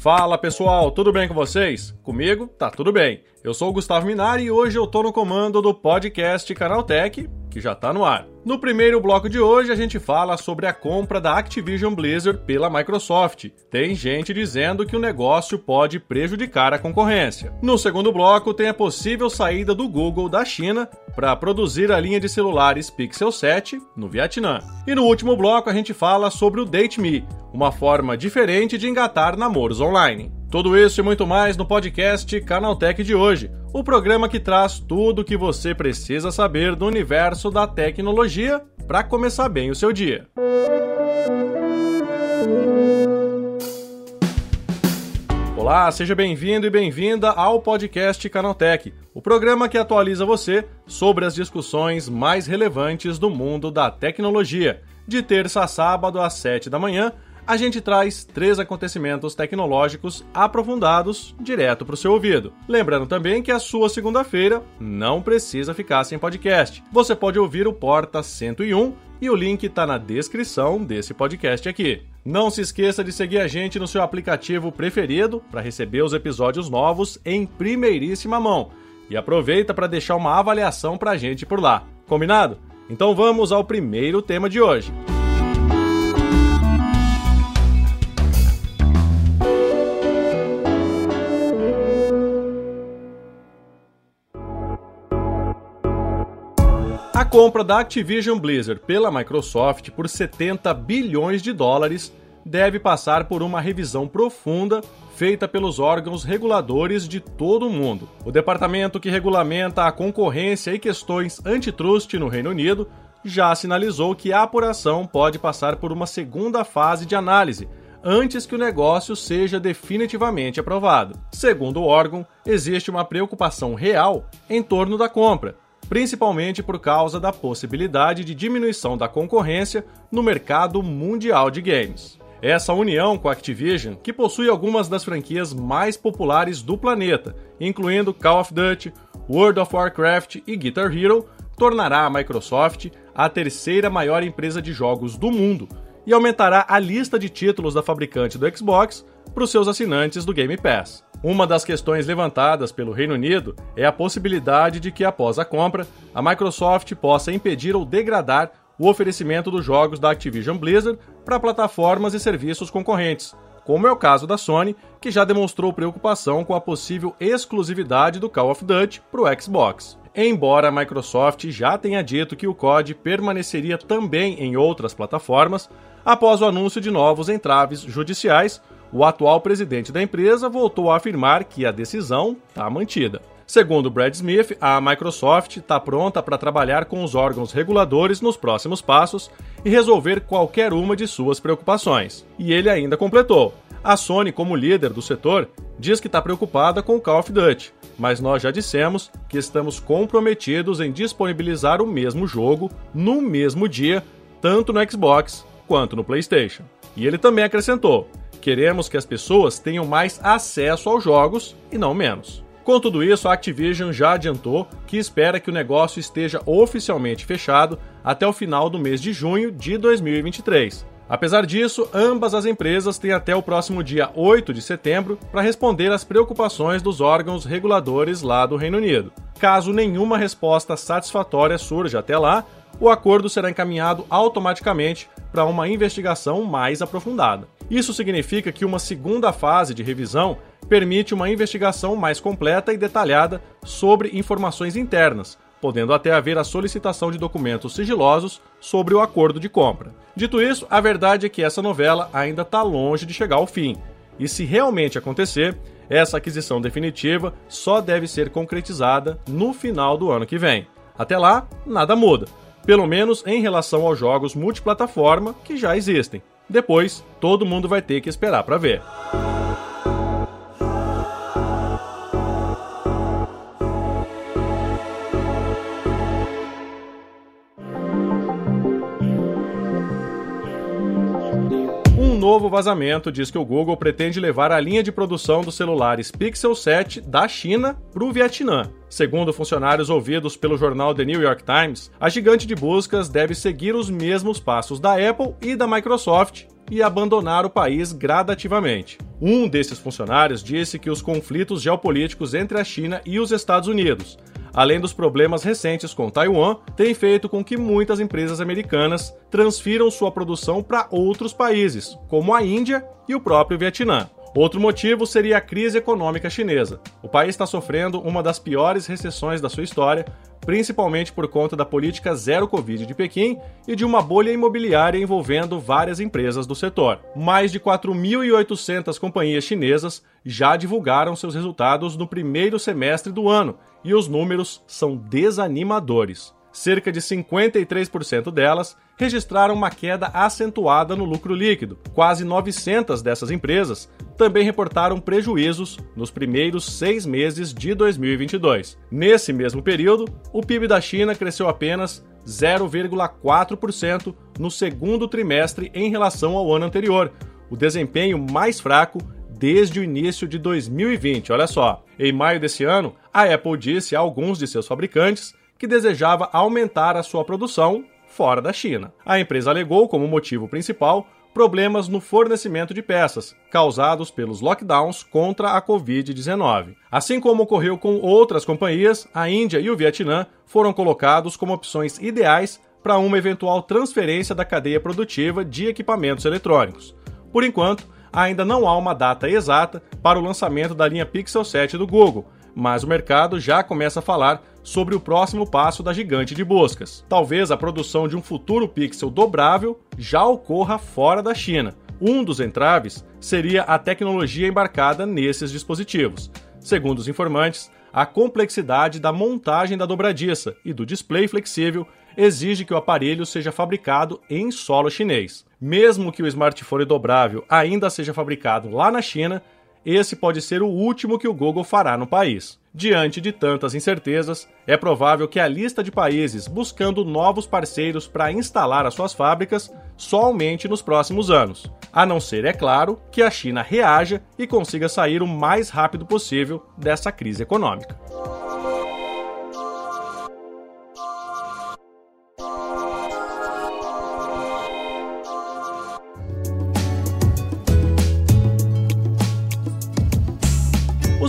Fala pessoal, tudo bem com vocês? Comigo tá tudo bem. Eu sou o Gustavo Minari e hoje eu tô no comando do podcast Canaltech, que já tá no ar. No primeiro bloco de hoje a gente fala sobre a compra da Activision Blizzard pela Microsoft. Tem gente dizendo que o negócio pode prejudicar a concorrência. No segundo bloco tem a possível saída do Google da China para produzir a linha de celulares Pixel 7 no Vietnã. E no último bloco a gente fala sobre o Date Me, uma forma diferente de engatar namoros online. Tudo isso e muito mais no podcast Canaltech de hoje, o programa que traz tudo o que você precisa saber do universo da tecnologia para começar bem o seu dia. Olá, seja bem-vindo e bem-vinda ao podcast Canaltech, o programa que atualiza você sobre as discussões mais relevantes do mundo da tecnologia, de terça a sábado às 7 da manhã a gente traz três acontecimentos tecnológicos aprofundados direto para o seu ouvido. Lembrando também que a sua segunda-feira não precisa ficar sem podcast. Você pode ouvir o Porta 101 e o link está na descrição desse podcast aqui. Não se esqueça de seguir a gente no seu aplicativo preferido para receber os episódios novos em primeiríssima mão. E aproveita para deixar uma avaliação para a gente por lá. Combinado? Então vamos ao primeiro tema de hoje. Compra da Activision Blizzard pela Microsoft por 70 bilhões de dólares deve passar por uma revisão profunda feita pelos órgãos reguladores de todo o mundo. O departamento que regulamenta a concorrência e questões antitrust no Reino Unido já sinalizou que a apuração pode passar por uma segunda fase de análise antes que o negócio seja definitivamente aprovado. Segundo o órgão, existe uma preocupação real em torno da compra principalmente por causa da possibilidade de diminuição da concorrência no mercado mundial de games. Essa união com a Activision, que possui algumas das franquias mais populares do planeta, incluindo Call of Duty, World of Warcraft e Guitar Hero, tornará a Microsoft a terceira maior empresa de jogos do mundo e aumentará a lista de títulos da fabricante do Xbox para os seus assinantes do Game Pass. Uma das questões levantadas pelo Reino Unido é a possibilidade de que, após a compra, a Microsoft possa impedir ou degradar o oferecimento dos jogos da Activision Blizzard para plataformas e serviços concorrentes, como é o caso da Sony, que já demonstrou preocupação com a possível exclusividade do Call of Duty para o Xbox. Embora a Microsoft já tenha dito que o COD permaneceria também em outras plataformas, após o anúncio de novos entraves judiciais, o atual presidente da empresa voltou a afirmar que a decisão está mantida. Segundo Brad Smith, a Microsoft está pronta para trabalhar com os órgãos reguladores nos próximos passos e resolver qualquer uma de suas preocupações. E ele ainda completou: a Sony, como líder do setor, diz que está preocupada com o Call of Duty, mas nós já dissemos que estamos comprometidos em disponibilizar o mesmo jogo no mesmo dia, tanto no Xbox quanto no PlayStation. E ele também acrescentou: Queremos que as pessoas tenham mais acesso aos jogos e não menos. Com tudo isso, a Activision já adiantou que espera que o negócio esteja oficialmente fechado até o final do mês de junho de 2023. Apesar disso, ambas as empresas têm até o próximo dia 8 de setembro para responder às preocupações dos órgãos reguladores lá do Reino Unido. Caso nenhuma resposta satisfatória surja até lá, o acordo será encaminhado automaticamente para uma investigação mais aprofundada. Isso significa que uma segunda fase de revisão permite uma investigação mais completa e detalhada sobre informações internas, podendo até haver a solicitação de documentos sigilosos sobre o acordo de compra. Dito isso, a verdade é que essa novela ainda está longe de chegar ao fim. E se realmente acontecer, essa aquisição definitiva só deve ser concretizada no final do ano que vem. Até lá, nada muda pelo menos em relação aos jogos multiplataforma que já existem. Depois, todo mundo vai ter que esperar para ver. Novo vazamento diz que o Google pretende levar a linha de produção dos celulares Pixel 7 da China para o Vietnã. Segundo funcionários ouvidos pelo jornal The New York Times, a gigante de buscas deve seguir os mesmos passos da Apple e da Microsoft e abandonar o país gradativamente. Um desses funcionários disse que os conflitos geopolíticos entre a China e os Estados Unidos, além dos problemas recentes com Taiwan, têm feito com que muitas empresas americanas transfiram sua produção para outros países, como a Índia e o próprio Vietnã. Outro motivo seria a crise econômica chinesa. O país está sofrendo uma das piores recessões da sua história, principalmente por conta da política zero Covid de Pequim e de uma bolha imobiliária envolvendo várias empresas do setor. Mais de 4.800 companhias chinesas já divulgaram seus resultados no primeiro semestre do ano e os números são desanimadores cerca de 53% delas registraram uma queda acentuada no lucro líquido. Quase 900 dessas empresas também reportaram prejuízos nos primeiros seis meses de 2022. Nesse mesmo período, o PIB da China cresceu apenas 0,4% no segundo trimestre em relação ao ano anterior, o desempenho mais fraco desde o início de 2020. Olha só, em maio desse ano, a Apple disse a alguns de seus fabricantes que desejava aumentar a sua produção fora da China. A empresa alegou como motivo principal problemas no fornecimento de peças, causados pelos lockdowns contra a Covid-19. Assim como ocorreu com outras companhias, a Índia e o Vietnã foram colocados como opções ideais para uma eventual transferência da cadeia produtiva de equipamentos eletrônicos. Por enquanto, ainda não há uma data exata para o lançamento da linha Pixel 7 do Google, mas o mercado já começa a falar sobre o próximo passo da gigante de buscas. Talvez a produção de um futuro Pixel dobrável já ocorra fora da China. Um dos entraves seria a tecnologia embarcada nesses dispositivos. Segundo os informantes, a complexidade da montagem da dobradiça e do display flexível exige que o aparelho seja fabricado em solo chinês. Mesmo que o smartphone dobrável ainda seja fabricado lá na China, esse pode ser o último que o Google fará no país. Diante de tantas incertezas, é provável que a lista de países buscando novos parceiros para instalar as suas fábricas só aumente nos próximos anos, a não ser, é claro, que a China reaja e consiga sair o mais rápido possível dessa crise econômica.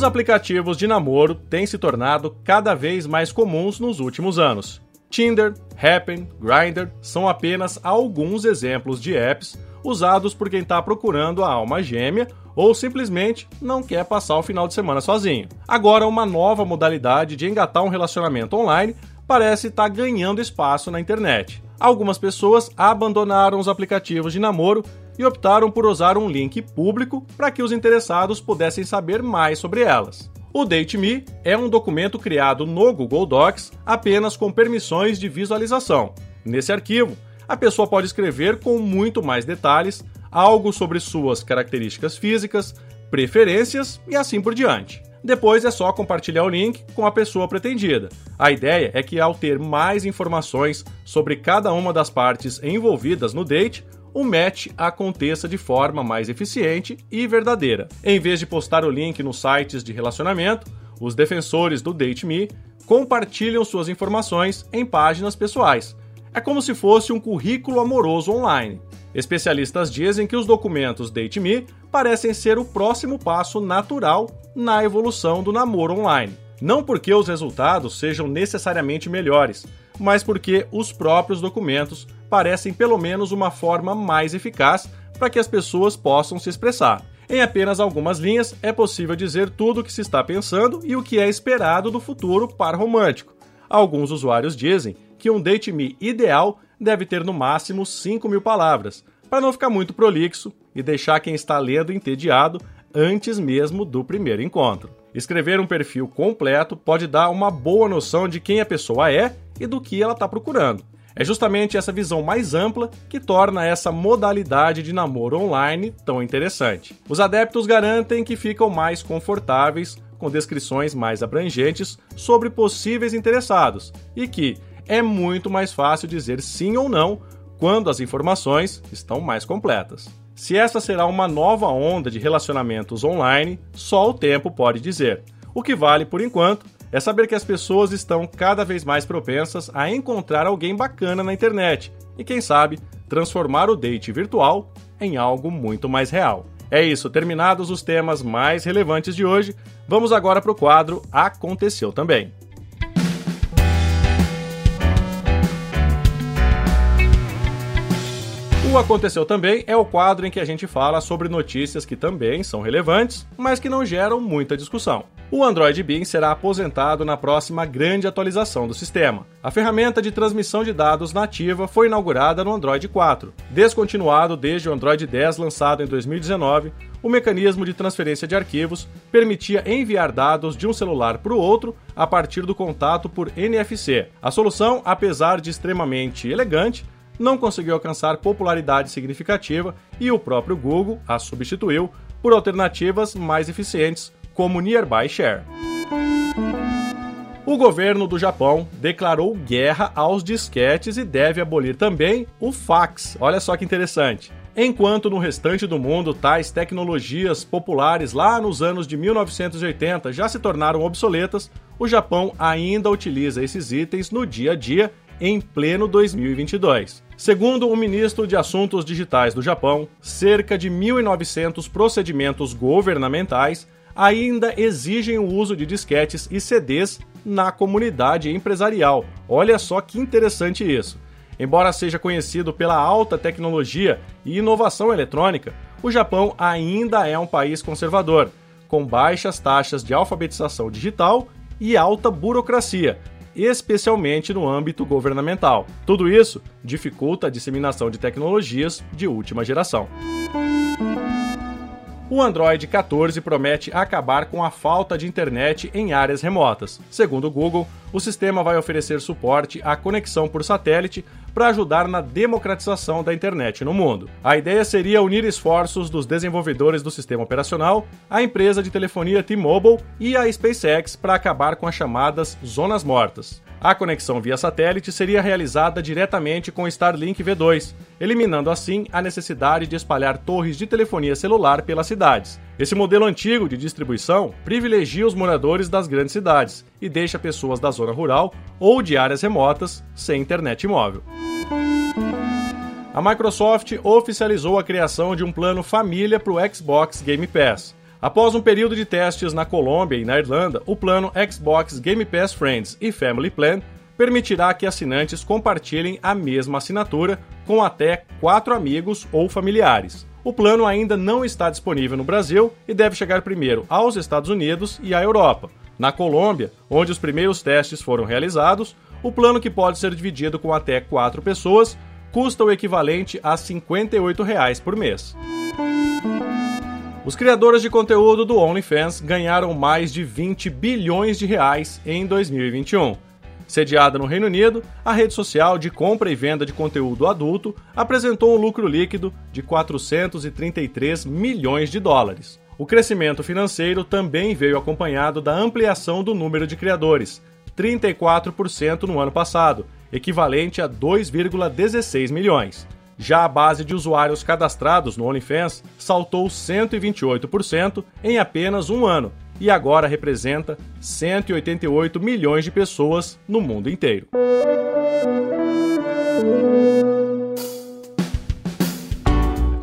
Os aplicativos de namoro têm se tornado cada vez mais comuns nos últimos anos. Tinder, Happn, Grindr são apenas alguns exemplos de apps usados por quem está procurando a alma gêmea ou simplesmente não quer passar o final de semana sozinho. Agora, uma nova modalidade de engatar um relacionamento online parece estar tá ganhando espaço na internet. Algumas pessoas abandonaram os aplicativos de namoro e optaram por usar um link público para que os interessados pudessem saber mais sobre elas. O DateMe é um documento criado no Google Docs apenas com permissões de visualização. Nesse arquivo, a pessoa pode escrever com muito mais detalhes algo sobre suas características físicas, preferências e assim por diante. Depois é só compartilhar o link com a pessoa pretendida. A ideia é que, ao ter mais informações sobre cada uma das partes envolvidas no date, o match aconteça de forma mais eficiente e verdadeira. Em vez de postar o link nos sites de relacionamento, os defensores do DateMe compartilham suas informações em páginas pessoais. É como se fosse um currículo amoroso online. Especialistas dizem que os documentos DateMe parecem ser o próximo passo natural na evolução do namoro online. Não porque os resultados sejam necessariamente melhores, mas porque os próprios documentos parecem pelo menos uma forma mais eficaz para que as pessoas possam se expressar. Em apenas algumas linhas é possível dizer tudo o que se está pensando e o que é esperado do futuro par romântico. Alguns usuários dizem que um date me ideal deve ter no máximo 5 mil palavras, para não ficar muito prolixo e deixar quem está lendo entediado antes mesmo do primeiro encontro. Escrever um perfil completo pode dar uma boa noção de quem a pessoa é e do que ela está procurando. É justamente essa visão mais ampla que torna essa modalidade de namoro online tão interessante. Os adeptos garantem que ficam mais confortáveis com descrições mais abrangentes sobre possíveis interessados e que é muito mais fácil dizer sim ou não quando as informações estão mais completas. Se essa será uma nova onda de relacionamentos online, só o tempo pode dizer. O que vale por enquanto é saber que as pessoas estão cada vez mais propensas a encontrar alguém bacana na internet e, quem sabe, transformar o date virtual em algo muito mais real. É isso, terminados os temas mais relevantes de hoje, vamos agora para o quadro Aconteceu Também. O Aconteceu Também é o quadro em que a gente fala sobre notícias que também são relevantes, mas que não geram muita discussão. O Android Beam será aposentado na próxima grande atualização do sistema. A ferramenta de transmissão de dados nativa foi inaugurada no Android 4. Descontinuado desde o Android 10 lançado em 2019, o mecanismo de transferência de arquivos permitia enviar dados de um celular para o outro a partir do contato por NFC. A solução, apesar de extremamente elegante, não conseguiu alcançar popularidade significativa e o próprio Google a substituiu por alternativas mais eficientes, como Nearby Share. O governo do Japão declarou guerra aos disquetes e deve abolir também o fax. Olha só que interessante. Enquanto no restante do mundo tais tecnologias populares lá nos anos de 1980 já se tornaram obsoletas, o Japão ainda utiliza esses itens no dia a dia em pleno 2022. Segundo o ministro de Assuntos Digitais do Japão, cerca de 1.900 procedimentos governamentais ainda exigem o uso de disquetes e CDs na comunidade empresarial. Olha só que interessante isso. Embora seja conhecido pela alta tecnologia e inovação eletrônica, o Japão ainda é um país conservador, com baixas taxas de alfabetização digital e alta burocracia, especialmente no âmbito governamental. Tudo isso dificulta a disseminação de tecnologias de última geração. O Android 14 promete acabar com a falta de internet em áreas remotas. Segundo o Google, o sistema vai oferecer suporte à conexão por satélite para ajudar na democratização da internet no mundo. A ideia seria unir esforços dos desenvolvedores do sistema operacional, a empresa de telefonia T-Mobile e a SpaceX para acabar com as chamadas zonas mortas. A conexão via satélite seria realizada diretamente com o Starlink V2, eliminando assim a necessidade de espalhar torres de telefonia celular pelas cidades. Esse modelo antigo de distribuição privilegia os moradores das grandes cidades e deixa pessoas da zona rural ou de áreas remotas sem internet móvel. A Microsoft oficializou a criação de um plano família para o Xbox Game Pass. Após um período de testes na Colômbia e na Irlanda, o plano Xbox Game Pass Friends e Family Plan permitirá que assinantes compartilhem a mesma assinatura com até quatro amigos ou familiares. O plano ainda não está disponível no Brasil e deve chegar primeiro aos Estados Unidos e à Europa. Na Colômbia, onde os primeiros testes foram realizados, o plano que pode ser dividido com até quatro pessoas custa o equivalente a 58 reais por mês. Os criadores de conteúdo do OnlyFans ganharam mais de 20 bilhões de reais em 2021. Sediada no Reino Unido, a rede social de compra e venda de conteúdo adulto apresentou um lucro líquido de 433 milhões de dólares. O crescimento financeiro também veio acompanhado da ampliação do número de criadores, 34% no ano passado, equivalente a 2,16 milhões. Já a base de usuários cadastrados no OnlyFans saltou 128% em apenas um ano e agora representa 188 milhões de pessoas no mundo inteiro.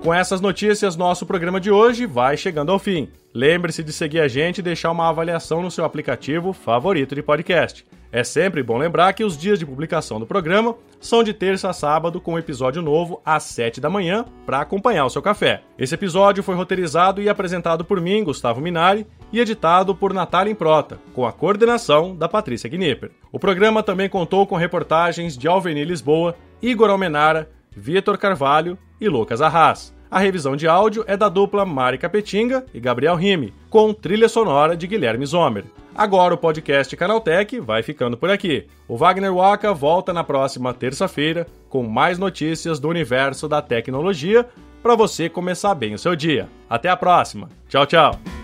Com essas notícias, nosso programa de hoje vai chegando ao fim. Lembre-se de seguir a gente e deixar uma avaliação no seu aplicativo favorito de podcast. É sempre bom lembrar que os dias de publicação do programa são de terça a sábado, com um episódio novo às 7 da manhã para acompanhar o seu café. Esse episódio foi roteirizado e apresentado por mim, Gustavo Minari, e editado por Natália Improta, com a coordenação da Patrícia Gnipper. O programa também contou com reportagens de Alveni Lisboa, Igor Almenara, Vitor Carvalho e Lucas Arras. A revisão de áudio é da dupla Mari Capetinga e Gabriel Rime, com trilha sonora de Guilherme Zomer. Agora o podcast Canaltech vai ficando por aqui. O Wagner Waka volta na próxima terça-feira com mais notícias do universo da tecnologia para você começar bem o seu dia. Até a próxima. Tchau, tchau.